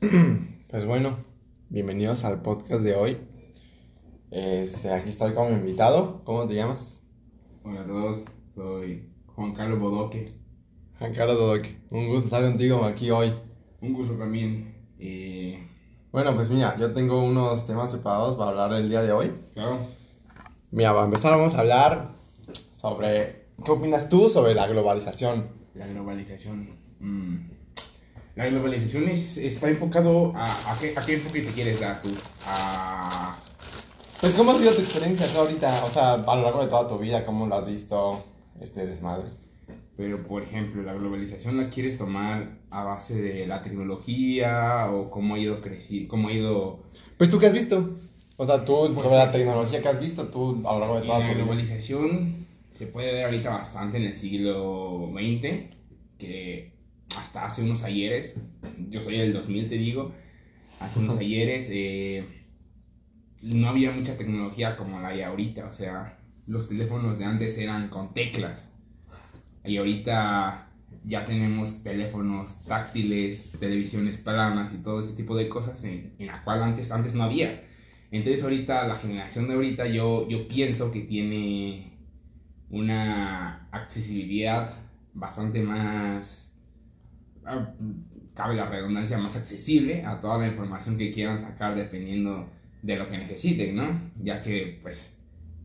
Pues bueno, bienvenidos al podcast de hoy. Este, aquí estoy como invitado. ¿Cómo te llamas? Hola a todos, soy Juan Carlos Bodoque. Juan Carlos Dodoque. Un gusto estar contigo aquí hoy. Un gusto también. Eh, Bueno, pues mira, yo tengo unos temas preparados para hablar el día de hoy. claro, Mira, para empezar vamos a hablar sobre... ¿Qué opinas tú sobre la globalización? la globalización. mm, La globalización es, está enfocado a, a, qué, a qué enfoque te quieres dar tú. A, Pues ¿cómo ha sido tu experiencia tú ahorita? O sea, a lo largo de toda tu vida, ¿cómo lo has visto este desmadre? pero, por ejemplo, la globalización la quieres tomar a base de la tecnología o cómo ha ido creciendo, cómo ha ido... Pues tú qué has visto? O sea, tú sobre la tecnología que has visto tú a lo largo de toda la tu vida. globalización se puede ver ahorita bastante en el siglo XX, que hasta hace unos ayeres, yo soy del 2000 te digo, hace unos ayeres eh, no había mucha tecnología como la hay ahorita, o sea, los teléfonos de antes eran con teclas y ahorita ya tenemos teléfonos táctiles, televisiones planas y todo ese tipo de cosas en, en la cual antes, antes no había. Entonces ahorita la generación de ahorita yo, yo pienso que tiene una accesibilidad bastante más, cabe la redundancia, más accesible a toda la información que quieran sacar dependiendo de lo que necesiten, ¿no? Ya que pues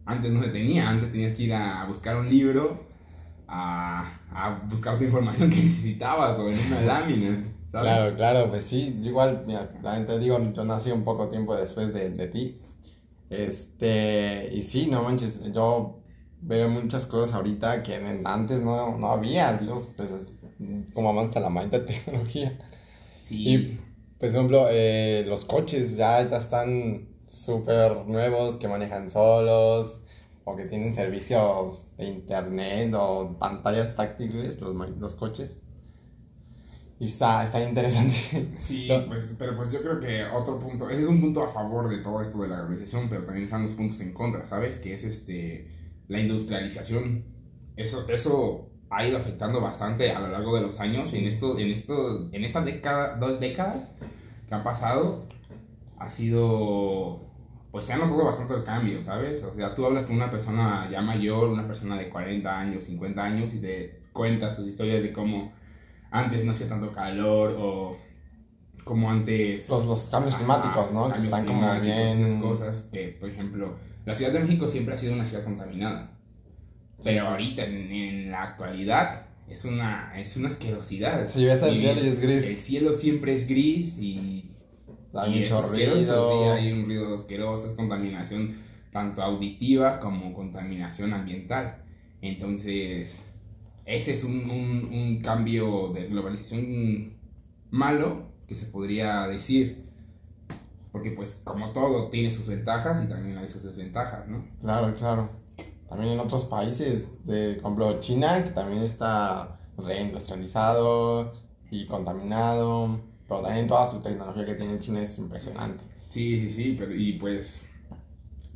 antes no se tenía, antes tenías que ir a buscar un libro, a, a buscar tu información que necesitabas o en una lámina. ¿sabes? Claro, claro, pues sí, igual, mira, gente digo, yo nací un poco tiempo después de, de ti. Este, y sí, no manches, yo veo muchas cosas ahorita que antes no, no había, Dios, pues es como avanza la maldita tecnología. Sí. Y, pues, por ejemplo, eh, los coches ya, están súper nuevos, que manejan solos, o que tienen servicios de internet o pantallas táctiles, los, los coches. Y está, está interesante. Sí, No. pues, pero pues yo creo que otro punto, ese es un punto a favor de todo esto de la globalización, pero también están los puntos en contra, ¿sabes? Que es este, la industrialización. Eso, eso ha ido afectando bastante a lo largo de los años. Sí. En, esto, en, esto, en estas década, dos décadas que han pasado, ha sido, pues se ha notado bastante el cambio, ¿sabes? O sea, tú hablas con una persona ya mayor, una persona de 40 años, 50 años, y te cuentas sus historias de cómo antes no hacía tanto calor o como antes Los, los cambios climáticos, ¿no? Que están como bien... esas cosas que por ejemplo la Ciudad de México siempre ha sido una ciudad contaminada pero sí. ahorita en, en la actualidad es una es una asquerosidad ves Y cielo y es gris. el cielo siempre es gris y Hay mucho ruido. sí, hay un ruido asqueroso, es contaminación tanto auditiva como contaminación ambiental. Entonces, ese es un, un, un cambio de globalización malo que se podría decir. Porque pues como todo tiene sus ventajas y también hay sus desventajas, ¿no? Claro, claro. También en otros países, de, por ejemplo, China, que también está reindustrializado y contaminado, pero también toda su tecnología que tiene China es impresionante. Sí, sí, sí, pero y pues.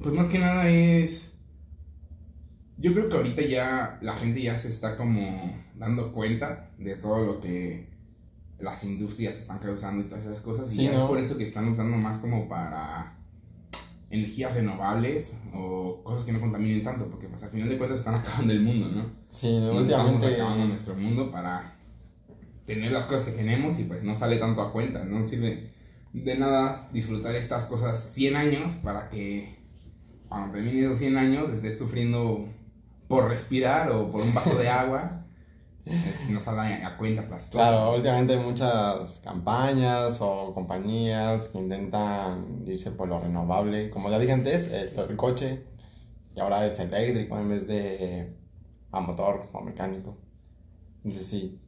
Pues más que nada es. Yo creo que ahorita ya la gente ya se está como dando cuenta de todo lo que las industrias están causando y todas esas cosas. Sí, y ya ¿no? es por eso que están optando más como para energías renovables o cosas que no contaminen tanto, porque pues al final de cuentas están acabando el mundo, ¿no? Sí, Nos estamos últimamente... acabando nuestro mundo para tener las cosas que tenemos y pues no sale tanto a cuenta, no sirve de nada disfrutar estas cosas 100 años para que cuando termine esos 100 años estés sufriendo por respirar o por un vaso de agua, es- no sale a cuenta las cosas. Claro, últimamente hay muchas campañas o compañías que intentan irse por lo renovable. Como ya dije antes, el, el coche, y ahora es eléctrico en vez de a motor o mecánico. Entonces sí,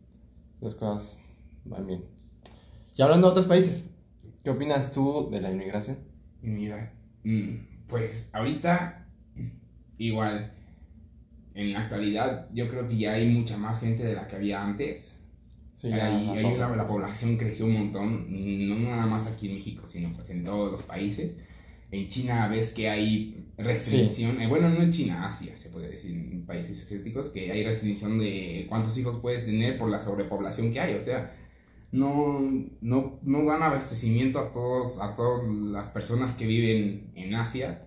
las cosas van bien. Y hablando de otros países, ¿qué opinas tú de la inmigración? Mira, mm, pues ahorita igual en la actualidad yo creo que ya hay mucha más gente de la que había antes. Sí, más ahí o la, población creció un montón, no nada más aquí en México, sino pues en todos los países. En China ves que hay restricción, eh, bueno, no en China, Asia, se puede decir, en países asiáticos, que hay restricción de cuántos hijos puedes tener por la sobrepoblación que hay. O sea, no, no no dan abastecimiento a todos, a todas las personas que viven en Asia.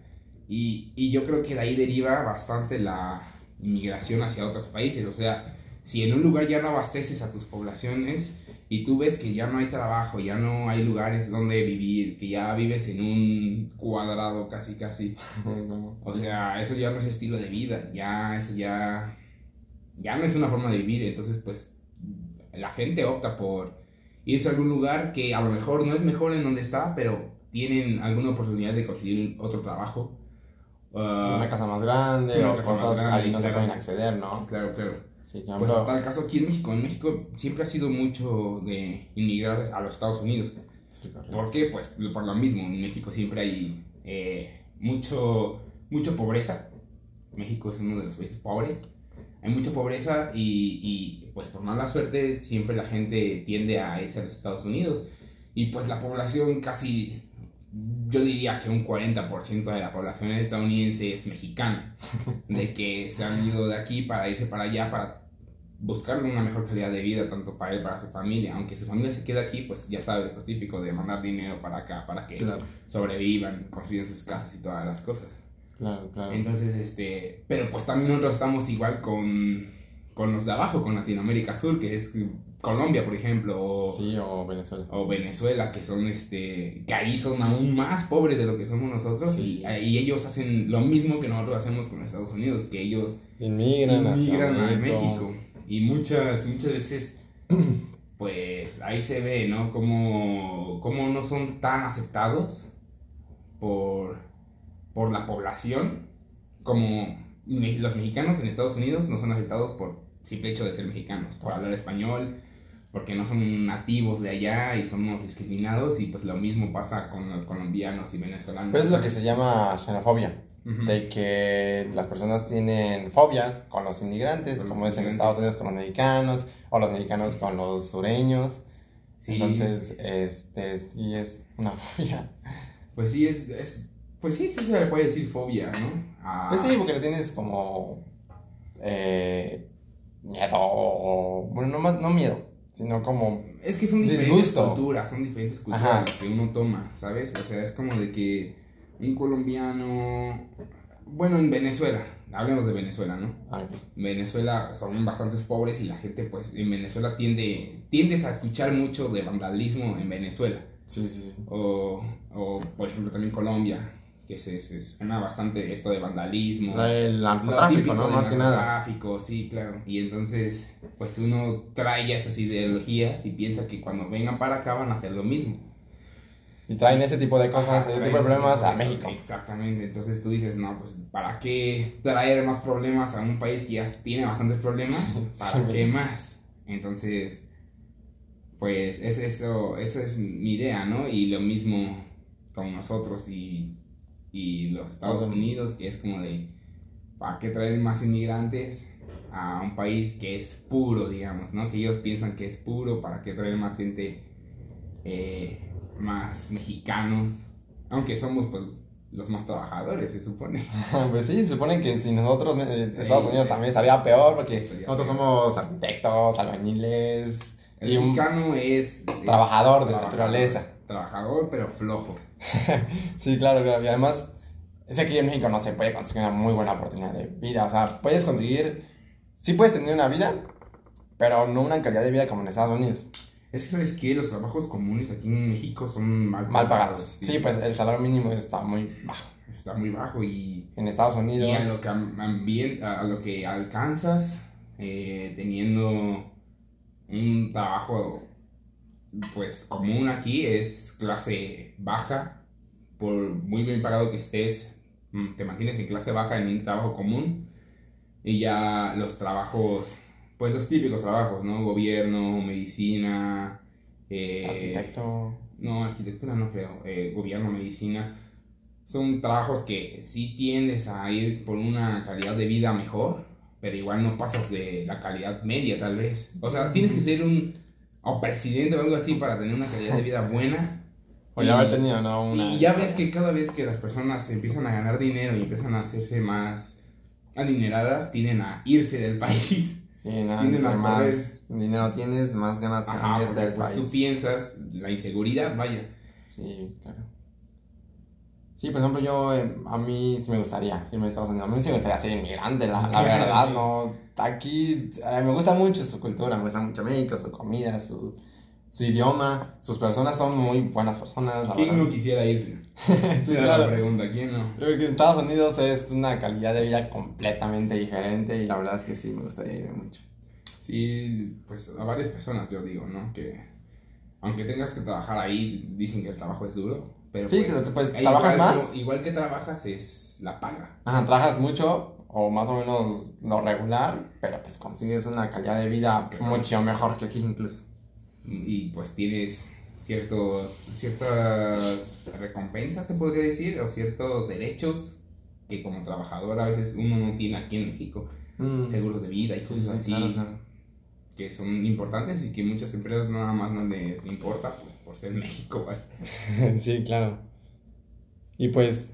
Y, y yo creo que de ahí deriva bastante la inmigración hacia otros países. O sea, si en un lugar ya no abasteces a tus poblaciones y tú ves que ya no hay trabajo, ya no hay lugares donde vivir, que ya vives en un cuadrado casi casi. O sea, eso ya no es estilo de vida, ya eso ya ya no es una forma de vivir, entonces pues la gente opta por irse a algún lugar que a lo mejor no es mejor en donde está, pero tienen alguna oportunidad de conseguir otro trabajo. Una ah, casa más grande o cosas que ahí no se pueden acceder, ¿no? Claro, claro. Sí, pues está el caso aquí en México. En México siempre ha sido mucho de inmigrar a los Estados Unidos. ¿Por qué? Pues por lo mismo. En México siempre hay eh, mucho, mucha pobreza. México es uno de los países pobres. Hay mucha pobreza y, y, pues por mala suerte siempre la gente tiende a irse a los Estados Unidos. Y pues la población casi yo diría que un 40% de la población estadounidense es mexicana, de que se han ido de aquí para irse para allá para buscar una mejor calidad de vida, tanto para él, para su familia. Aunque su familia se quede aquí, pues ya sabes, lo típico de mandar dinero para acá, para que sobrevivan, consigan sus casas y todas las cosas. Claro, claro. Entonces, este, pero pues también nosotros estamos igual con, con los de abajo, con Latinoamérica Sur, que es Colombia, por ejemplo, o, sí, o Venezuela. O Venezuela, que son, este, que ahí son aún más pobres de lo que somos nosotros y, y, ellos hacen lo mismo que nosotros hacemos con Estados Unidos, que ellos inmigran, a México. Y muchas, muchas veces, pues ahí se ve, ¿no? Como, como no son tan aceptados por, por la población como los mexicanos en Estados Unidos no son aceptados por simple hecho de ser mexicanos, por hablar español, porque no son nativos de allá y somos discriminados y pues lo mismo pasa con los colombianos y venezolanos. Pues es lo que se llama xenofobia, de que las personas tienen fobias con los inmigrantes, como es en Estados Unidos con los mexicanos o los mexicanos con los sureños. Entonces, este, sí es una fobia. Pues sí, es, es, pues sí, sí se le puede decir fobia, ¿no? Pues sí, porque le tienes como eh, miedo, bueno, no más, no miedo, sino como es que son diferentes culturas, son diferentes culturas que uno toma, ¿sabes? O sea, es como de que un colombiano, bueno, en Venezuela, hablemos de Venezuela, ¿no? Venezuela son bastantes pobres y la gente, pues, en Venezuela tiende, tiendes a escuchar mucho de vandalismo en Venezuela. Sí, sí, sí. O, o, por ejemplo, también Colombia, que se, se suena bastante esto de vandalismo. El narcotráfico, ¿no? Más que nada. Narcotráfico, sí, claro. Y entonces, pues uno trae esas ideologías y piensa que cuando vengan para acá van a hacer lo mismo. Y traen ese tipo de cosas, ese tipo de problemas a México. Exactamente, entonces tú dices, no, pues ¿para qué traer más problemas a un país que ya tiene bastantes problemas? ¿Para qué más? Entonces, pues es eso, esa es mi idea, ¿no? Y lo mismo con nosotros y y los Estados Unidos, que es como de, ¿para qué traer más inmigrantes a un país que es puro, digamos, ¿no? Que ellos piensan que es puro, ¿para qué traer más gente, eh, más mexicanos? Aunque somos, pues, los más trabajadores, se supone. pues sí, se supone que si nosotros, eh, Estados Unidos también estaría peor, porque nosotros somos arquitectos, albañiles. El mexicano es... Trabajador de naturaleza. Trabajador, pero flojo. sí, claro, claro. Y además, es que aquí en México no se puede conseguir una muy buena oportunidad de vida. O sea, puedes conseguir, sí puedes tener una vida, pero no una calidad de vida como en Estados Unidos. Es que, ¿sabes qué? Los trabajos comunes aquí en México son mal, mal pagados. Sí. pues el salario mínimo está muy bajo. Está muy bajo y... En Estados Unidos... Y a lo que, a lo que alcanzas eh, teniendo un trabajo pues común aquí es clase baja, por muy bien pagado que estés, mm, te mantienes en clase baja en un trabajo común y ya los trabajos, pues los típicos trabajos, ¿no? Gobierno, medicina, eh, arquitecto. No, arquitectura no creo, eh, gobierno, medicina. Son trabajos que sí tiendes a ir por una calidad de vida mejor, pero igual no pasas de la calidad media tal vez. O sea, tienes que ser un o presidente o algo así para tener una calidad de vida buena. O ya haber tenido, ¿no? Una... Y ya ves que cada vez que las personas empiezan a ganar dinero y empiezan a hacerse más adineradas, tienden a irse del país. Sí, tienden a más dinero tienes, más ganas Ajá, de porque del pues país. tú piensas la inseguridad, vaya. Sí, claro. Sí, por ejemplo, yo, eh, a mí sí me gustaría irme a Estados Unidos. A mí sí me gustaría ser inmigrante, la, verdad. ¿no? Aquí eh, me gusta mucho su cultura, me gusta mucho México, su comida, su, su idioma. Sus personas son muy buenas personas, ¿Quién verdad. no quisiera irse? Sí, Era claro. la pregunta, ¿quién no? Creo que Estados Unidos es una calidad de vida completamente diferente y la verdad es que sí me gustaría irme mucho. Sí, pues a varias personas yo digo, ¿no? Que aunque tengas que trabajar ahí, dicen que el trabajo es duro. Pero Sí, pues, pero, pues, ¿trabajas más? Igual que trabajas es la paga. Ajá, trabajas mucho o más o menos lo regular, pero pues consigues una calidad de vida Claro. mucho mejor que aquí incluso. Y pues tienes ciertos, ciertas recompensas, se podría decir, o ciertos derechos que como trabajador a veces uno no tiene aquí en México. Mm. Seguros de vida y Sí, cosas sí, así. claro, claro. que son importantes y que muchas empresas nada más no le importa pues, por ser México, ¿vale? sí, claro. Y pues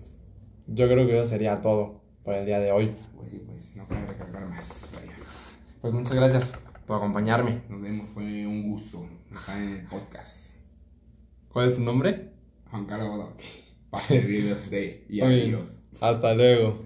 yo creo que eso sería todo por el día de hoy. Pues sí, pues no puedo recargar más. Vaya. Pues muchas gracias por acompañarme. Nos vemos, fue un gusto estar en el podcast. ¿Cuál es tu nombre? Juan Carlos para servirle a usted y amigos. Hasta luego.